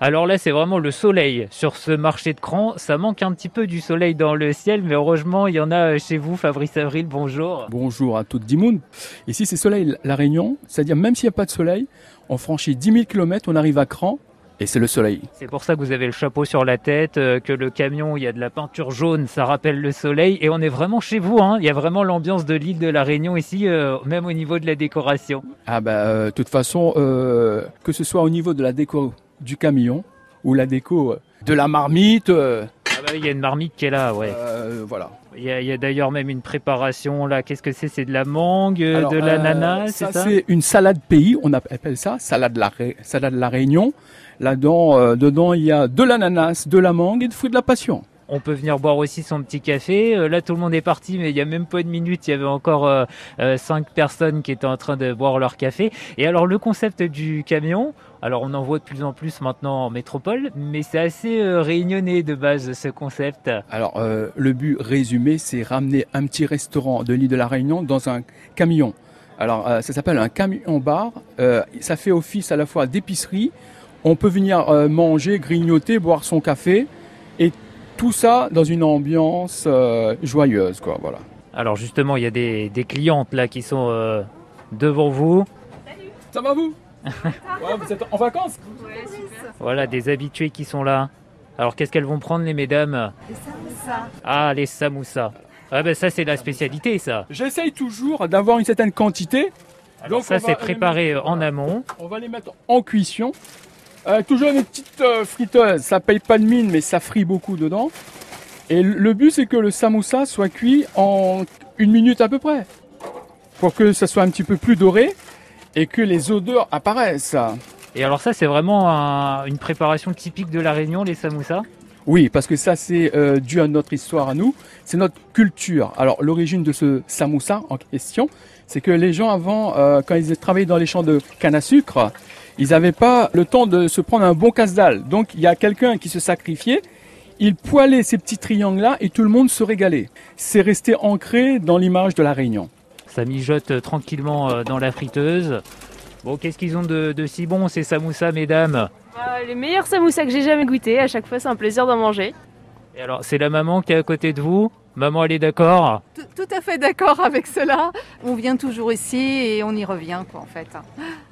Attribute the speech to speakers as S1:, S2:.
S1: Alors là, c'est vraiment le soleil sur ce marché de Cran. Ça manque un petit peu du soleil dans le ciel, mais heureusement, il y en a chez vous. Fabrice Avril, bonjour.
S2: Bonjour à toute Dimoun. Ici, c'est soleil La Réunion. C'est-à-dire, même s'il n'y a pas de soleil, on franchit 10 000 km, on arrive à Cran. Et c'est le soleil.
S1: C'est pour ça que vous avez le chapeau sur la tête, euh, que le camion, il y a de la peinture jaune, ça rappelle le soleil. Et on est vraiment chez vous, hein. il y a vraiment l'ambiance de l'île de la Réunion ici, euh, même au niveau de la décoration.
S2: Ah bah, euh, de toute façon, euh, que ce soit au niveau de la déco du camion ou la déco de la marmite, euh,
S1: Ah bah, il y a une marmite qui est là, ouais.
S2: euh, voilà.
S1: Il y a, d'ailleurs même une préparation là. Qu'est-ce que c'est? C'est de la mangue, euh,
S2: Alors,
S1: de
S2: euh,
S1: l'ananas,
S2: ça,
S1: c'est ça?
S2: c'est une salade pays, on appelle ça salade la, Ré- salade la Réunion. Là-dedans, euh, dedans, il y a de l'ananas, de la mangue et de fruits de la passion.
S1: On peut venir boire aussi son petit café. Euh, là, tout le monde est parti, mais il y a même pas une minute, il y avait encore euh, euh, cinq personnes qui étaient en train de boire leur café. Et alors, le concept du camion, alors on en voit de plus en plus maintenant en métropole, mais c'est assez réunionnais de base ce concept.
S2: Alors, le but résumé, c'est ramener un petit restaurant de l'île de la Réunion dans un camion. Alors, ça s'appelle un camion-bar. Ça fait office à la fois d'épicerie. On peut venir manger, grignoter, boire son café. Et tout ça dans une ambiance euh, joyeuse, quoi. Voilà.
S1: Alors justement, il y a des, des clientes là qui sont euh, devant vous.
S2: Ça va vous? Ouais, Vous êtes en vacances?
S1: Voilà, des habitués qui sont là. Alors qu'est-ce qu'elles vont prendre les mesdames? Ah, les samoussas. Ah ben ça c'est la spécialité ça.
S2: J'essaye toujours d'avoir une certaine quantité.
S1: Alors
S2: Donc,
S1: ça c'est
S2: les
S1: préparé
S2: mettre-
S1: en amont.
S2: On va les mettre en cuisson. Euh, toujours une petite euh, friteuse. Ça paye pas de mine, mais ça frit beaucoup dedans. Et le- but, c'est que le samoussa soit cuit en une minute à peu près. Pour que ça soit un petit peu plus doré et que les odeurs apparaissent.
S1: Et alors ça c'est vraiment un- une préparation typique de la Réunion, les samoussas.
S2: Oui, parce que ça, c'est euh, dû à notre histoire à nous. C'est notre culture. Alors, l'origine de ce samoussa en question, c'est que les gens avant, euh, quand ils travaillaient dans les champs de canne à sucre, ils n'avaient pas le temps de se prendre un bon casse-dalle. Donc, il y a quelqu'un qui se sacrifiait. Il poilait ces petits triangles-là et tout le monde se régalait. C'est resté ancré dans l'image de la Réunion.
S1: Ça mijote euh, tranquillement euh, dans la friteuse. Bon, qu'est-ce qu'ils ont de, de si bon ces samoussas, mesdames?
S3: Ah, les meilleurs samoussas que j'ai jamais goûté. À chaque fois, c'est un plaisir d'en manger.
S1: Et alors, c'est la maman qui est à côté de vous? Maman, elle est d'accord?
S4: Tout, tout à fait d'accord avec cela. On vient toujours ici et on y revient, quoi, en fait.